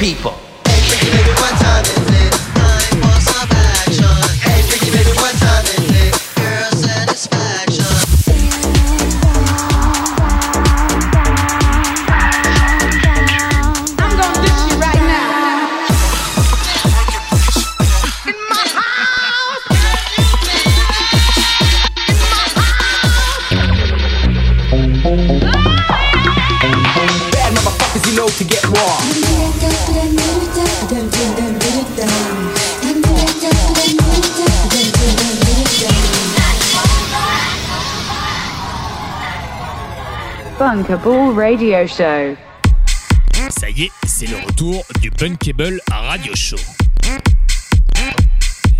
people. Ça y est, c'est le retour du Bunkable Radio Show.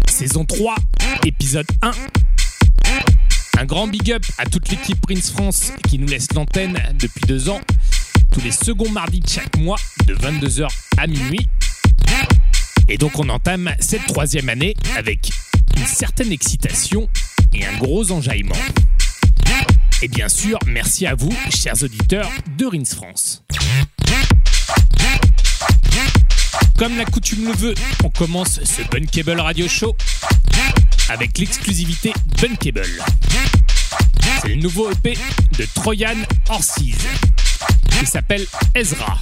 Saison 3, épisode 1. Un grand big up à toute l'équipe Prince France qui nous laisse l'antenne depuis deux ans, tous les seconds mardis de chaque mois, de 22h à minuit. Et donc on entame cette troisième année avec une certaine excitation et un gros enjaillement. Et bien sûr, merci à vous, chers auditeurs de Rins France. Comme la coutume le veut, on commence ce Bunkable Radio Show avec l'exclusivité Bunkable. C'est le nouveau EP de Troyan Orsiz. Il s'appelle Ezra.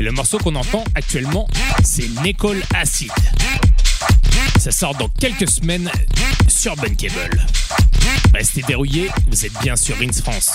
Et le morceau qu'on entend actuellement, c'est Nicole Acid. Ça sort dans quelques semaines sur Bunkable. Restez dérouillés, vous êtes bien sur Rins France.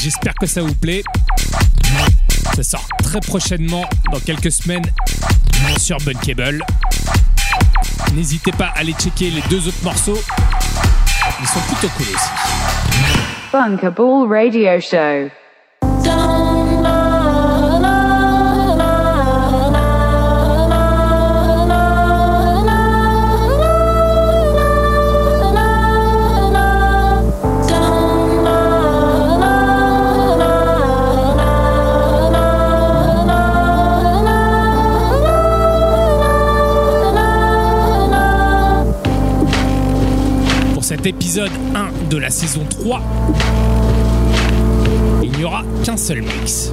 J'espère que ça vous plaît. Ça sort très prochainement, dans quelques semaines, sur Bunkable. N'hésitez pas à aller checker les deux autres morceaux. Ils sont plutôt cool aussi. Bunkable Radio Show. Cet épisode 1 de la saison 3, il n'y aura qu'un seul mix.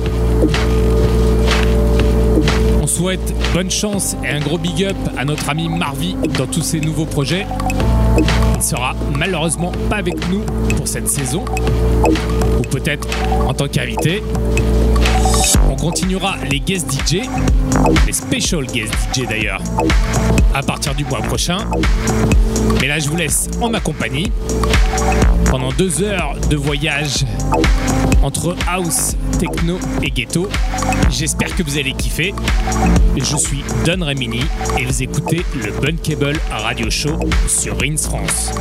On souhaite bonne chance et un gros big up à notre ami Marvi dans tous ses nouveaux projets. Il sera malheureusement pas avec nous pour cette saison, ou peut-être en tant qu'invité. On continuera les guest DJ, les special guest DJ d'ailleurs, à partir du mois prochain. Mais là, je vous laisse en ma compagnie pendant deux heures de voyage entre house, techno et ghetto. J'espère que vous allez kiffer. Je suis Don Remini et vous écoutez le Bunkable Radio Show sur Rins France.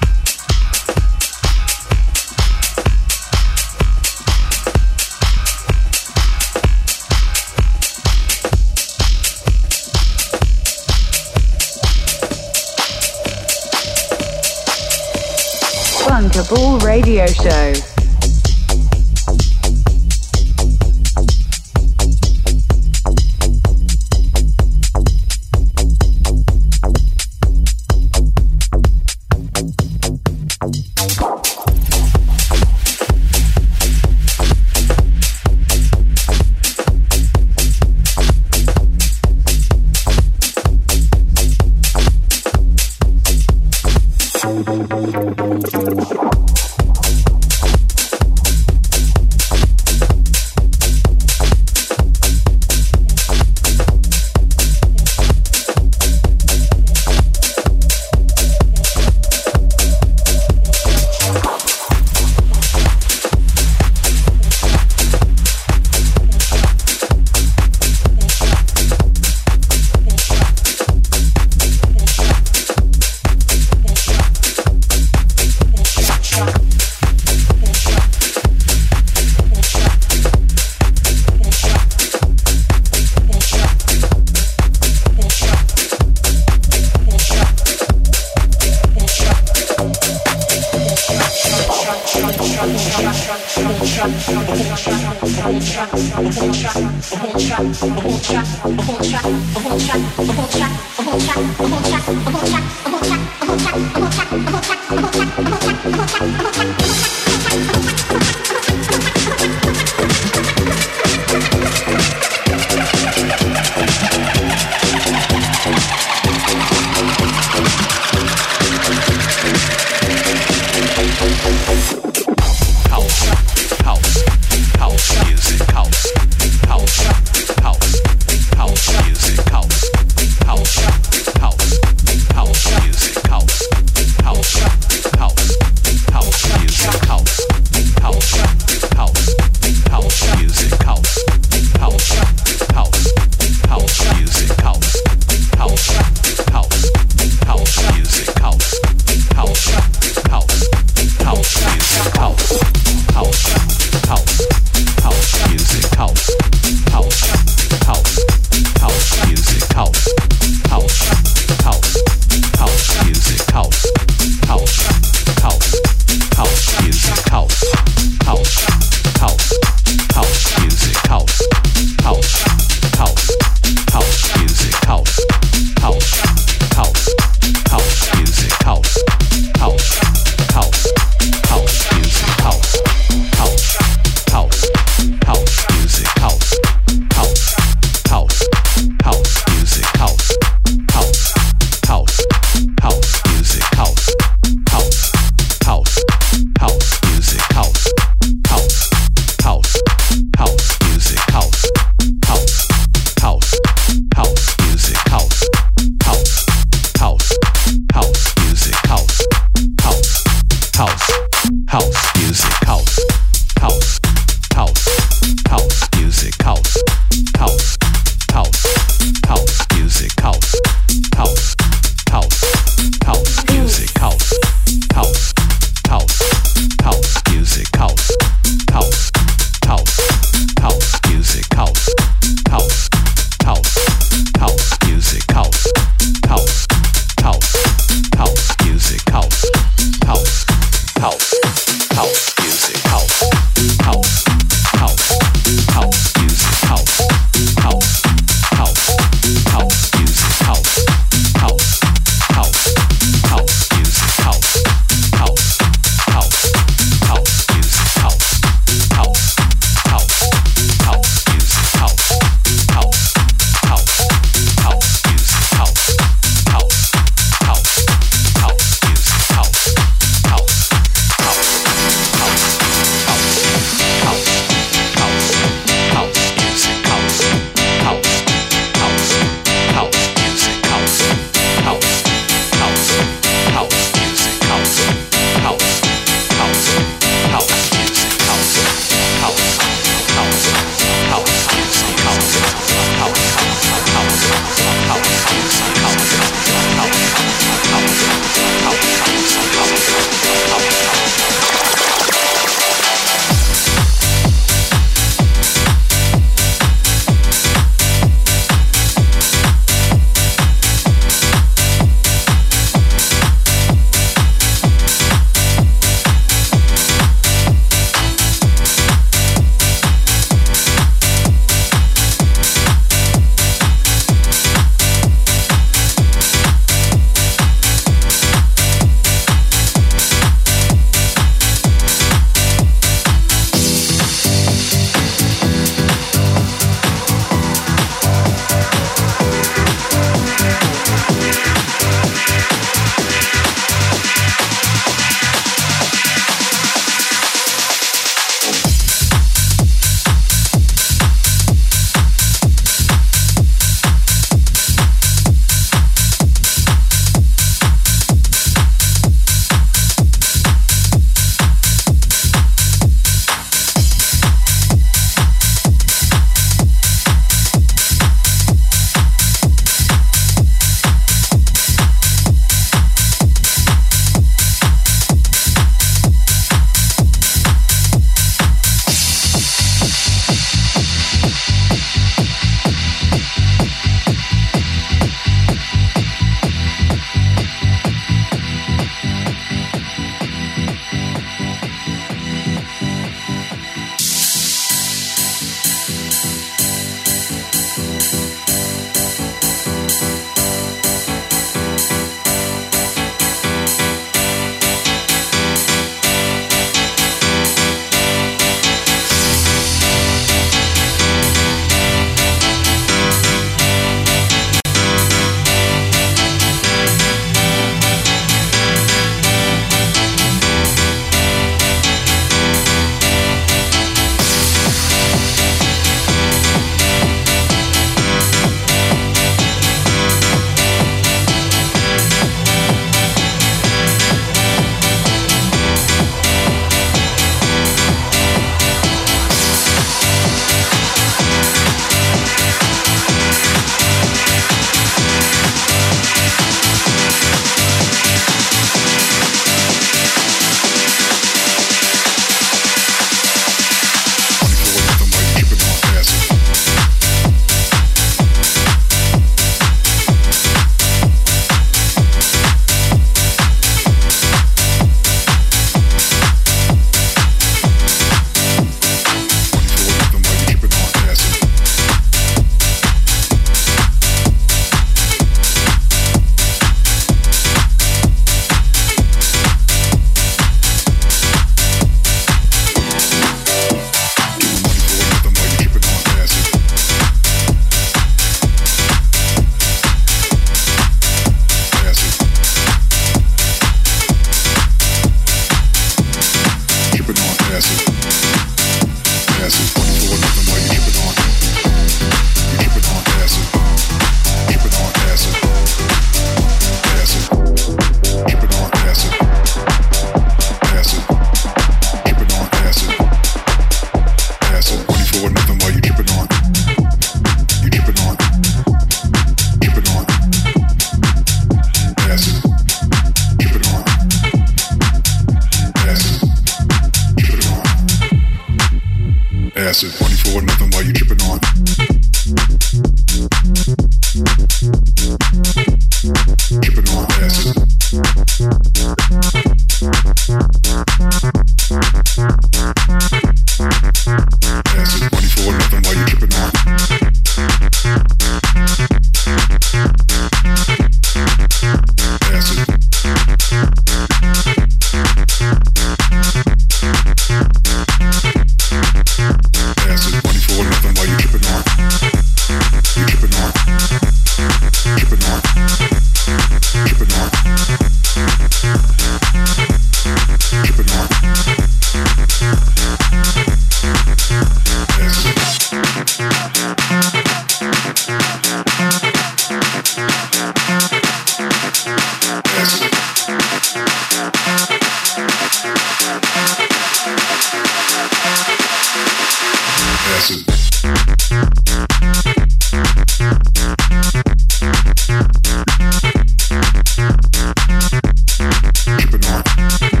Thank you.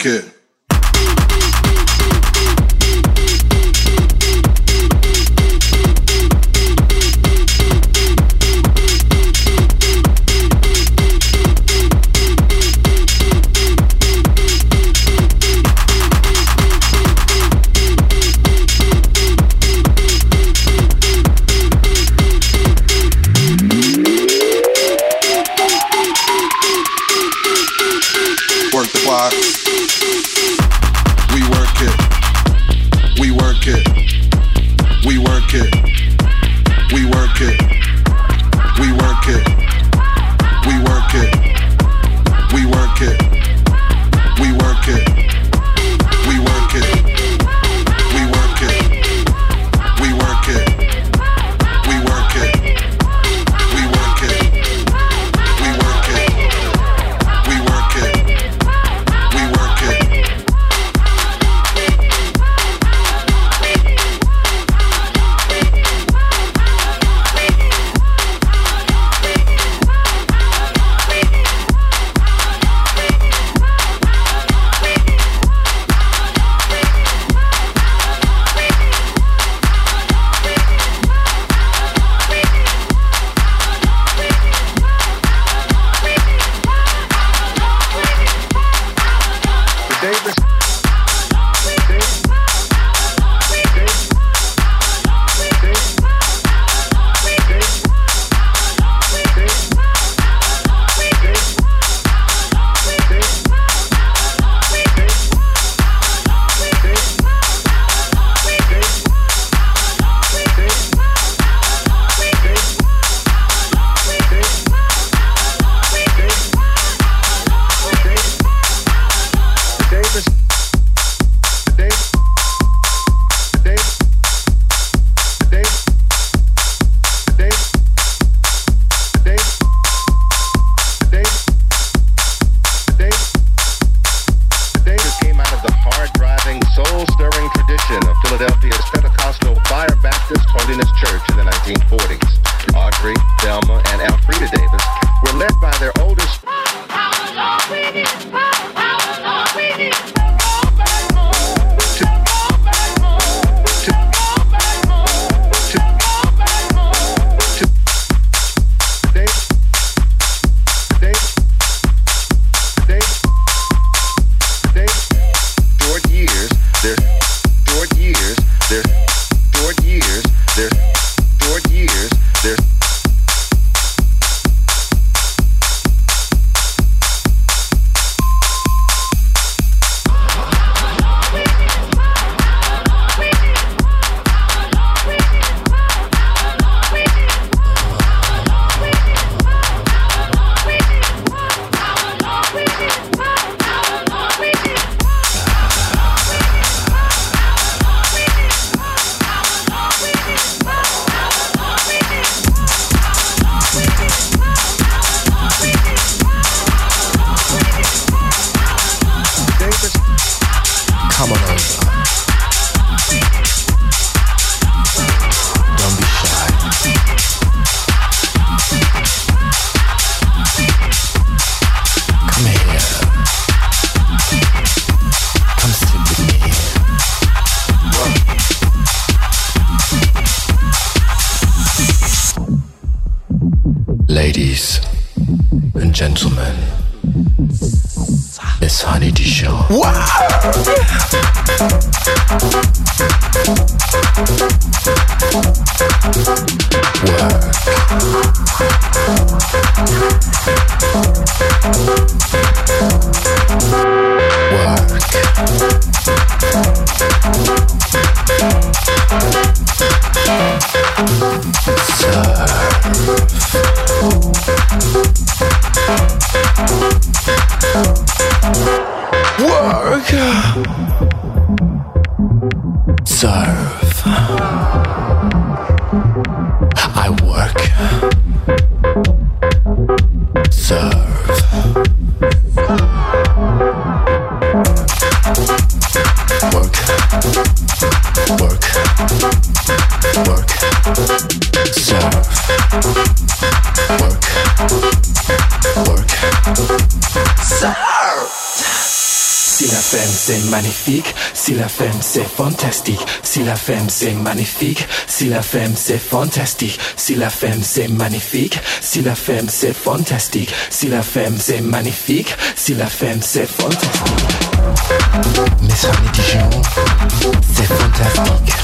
Okay. c'est magnifique, si la femme c'est fantastique, si la femme c'est magnifique, si la femme c'est fantastique, si la femme c'est magnifique, si la femme c'est fantastique, si la femme c'est magnifique, si la femme c'est fantastique. Mes soeurs Dijon, c'est fantastique.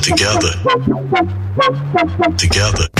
together. Together.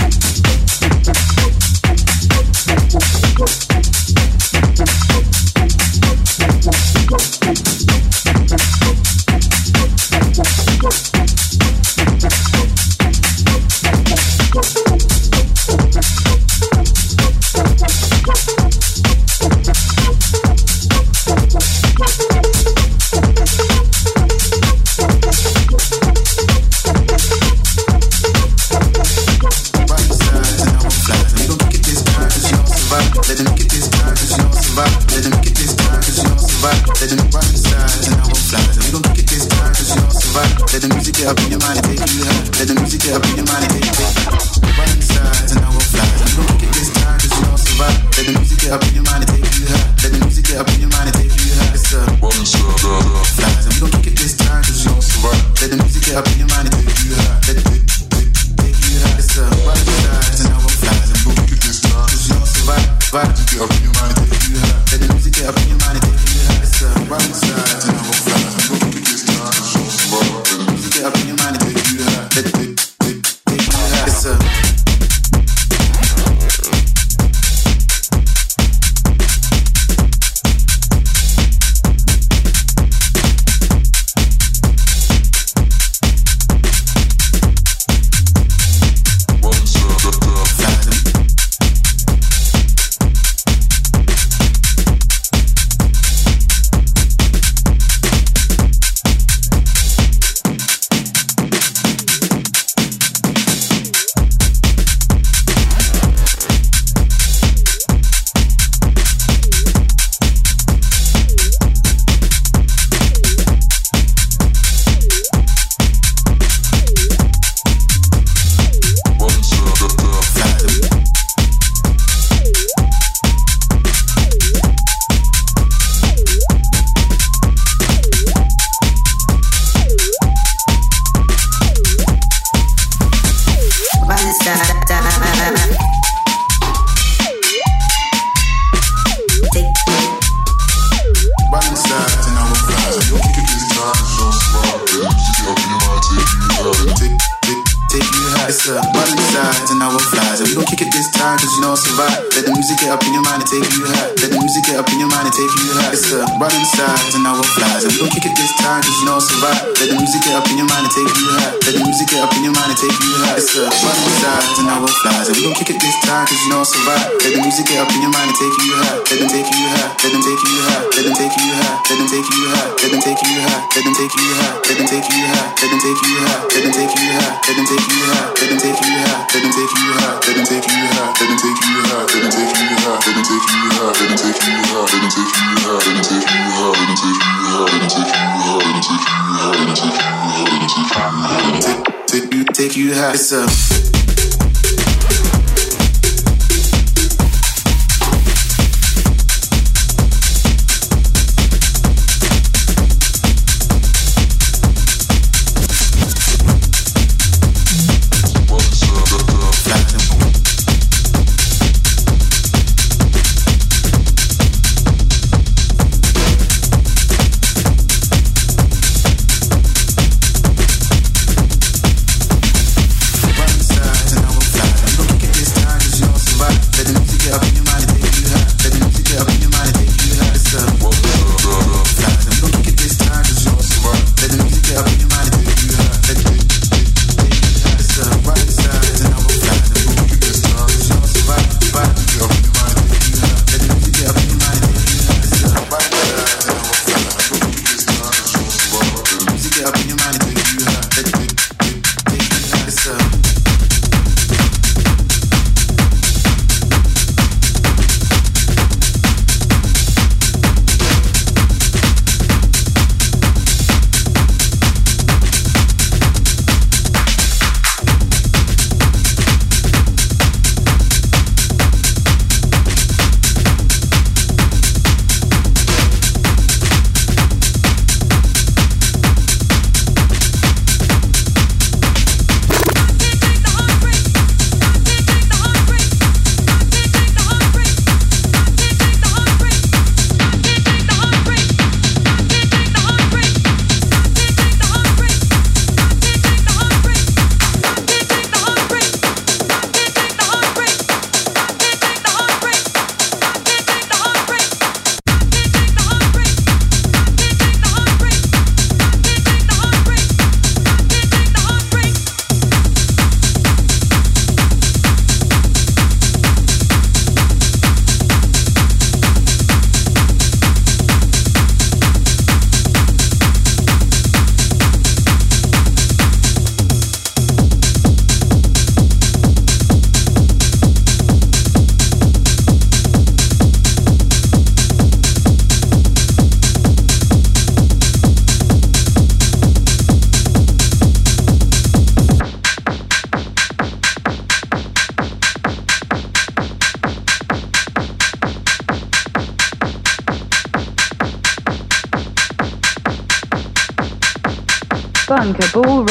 Take you high. It's a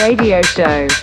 Radio Show.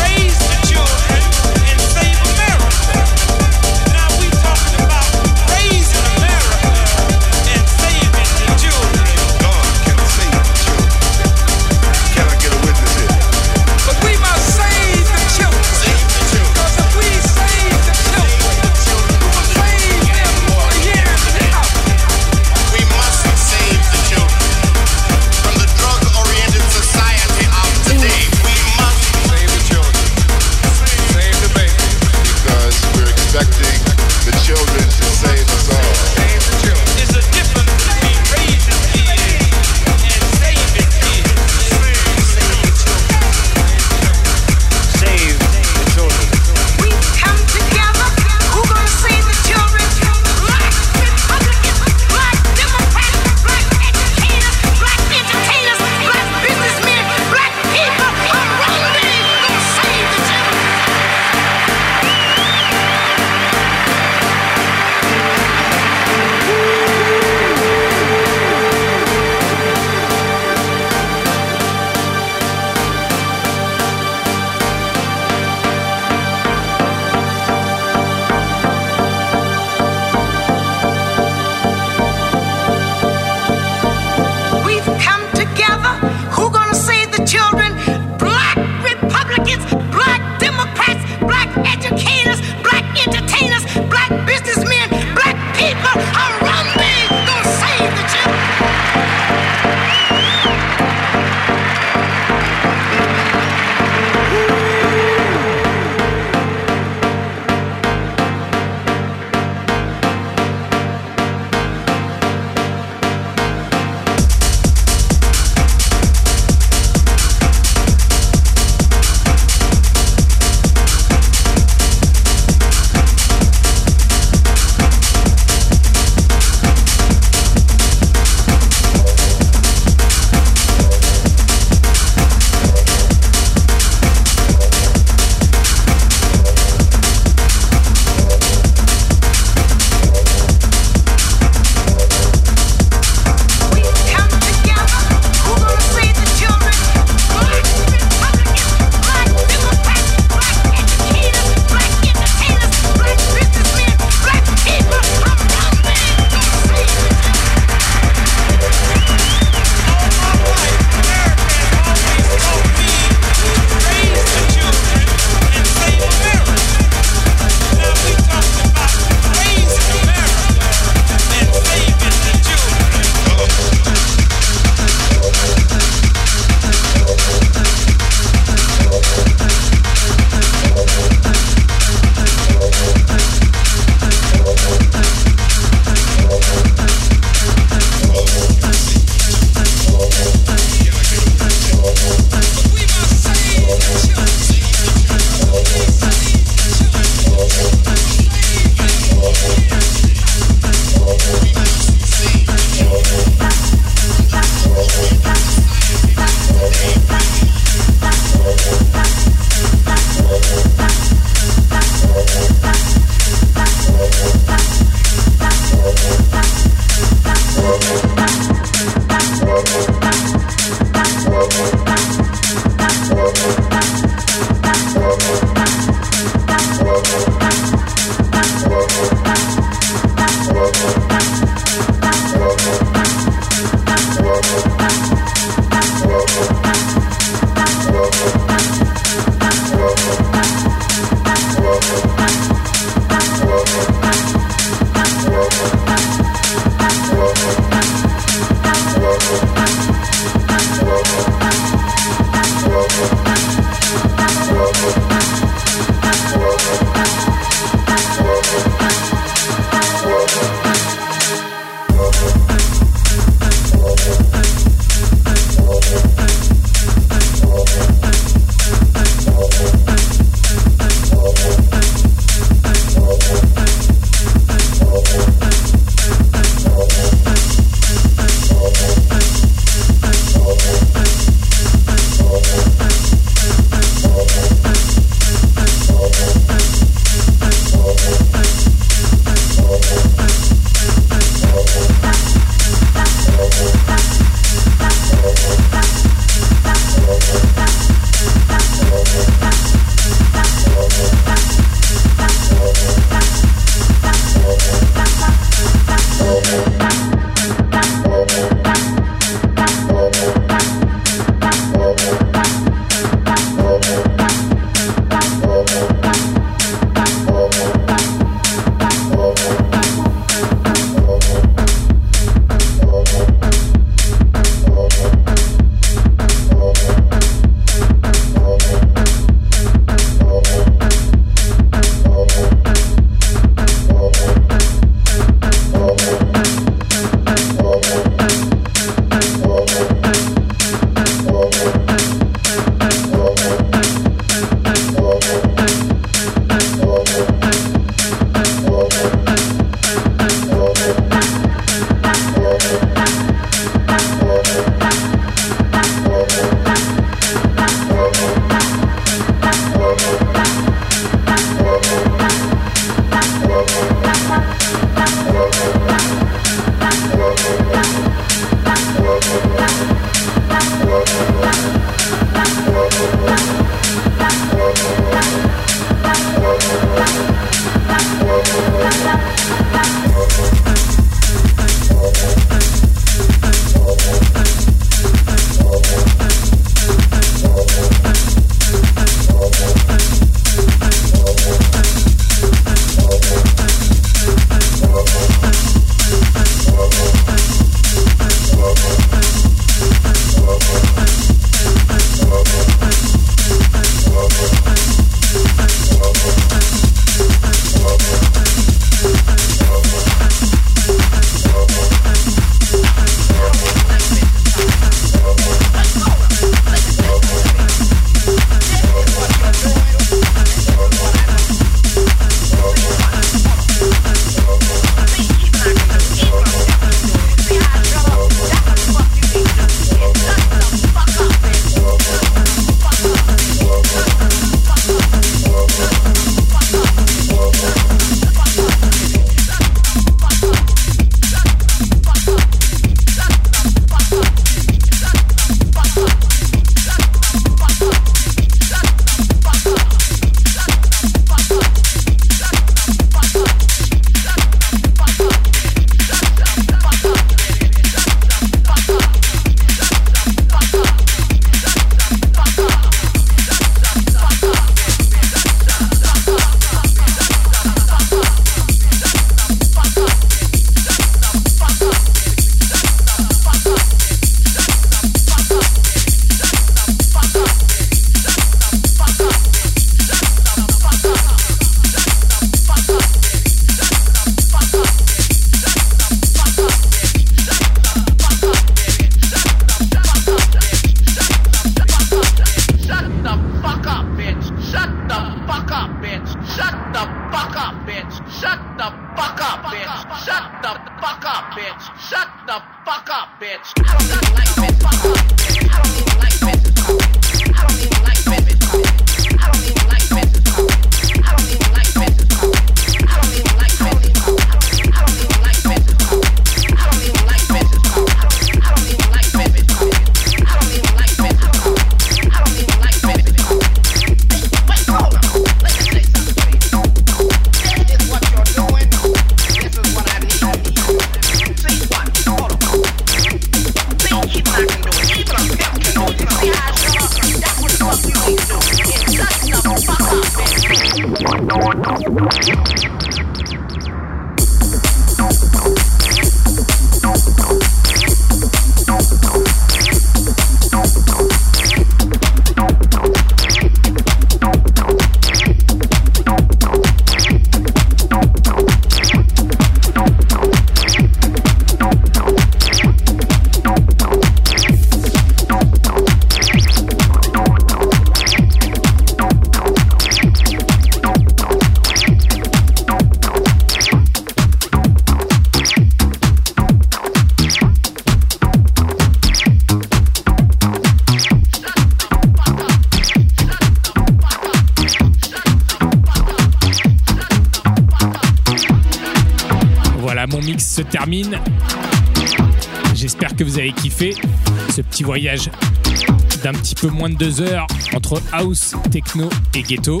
Peu moins de deux heures entre house, techno et ghetto.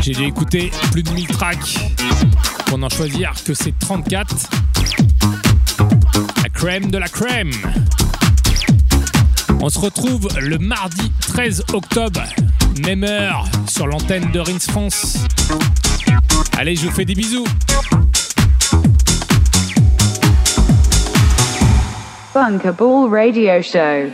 J'ai dû écouter plus de 1000 tracks pour n'en choisir que ces 34. La crème de la crème. On se retrouve le mardi 13 octobre, même heure, sur l'antenne de Rings France. Allez, je vous fais des bisous. Bunker Ball Radio Show.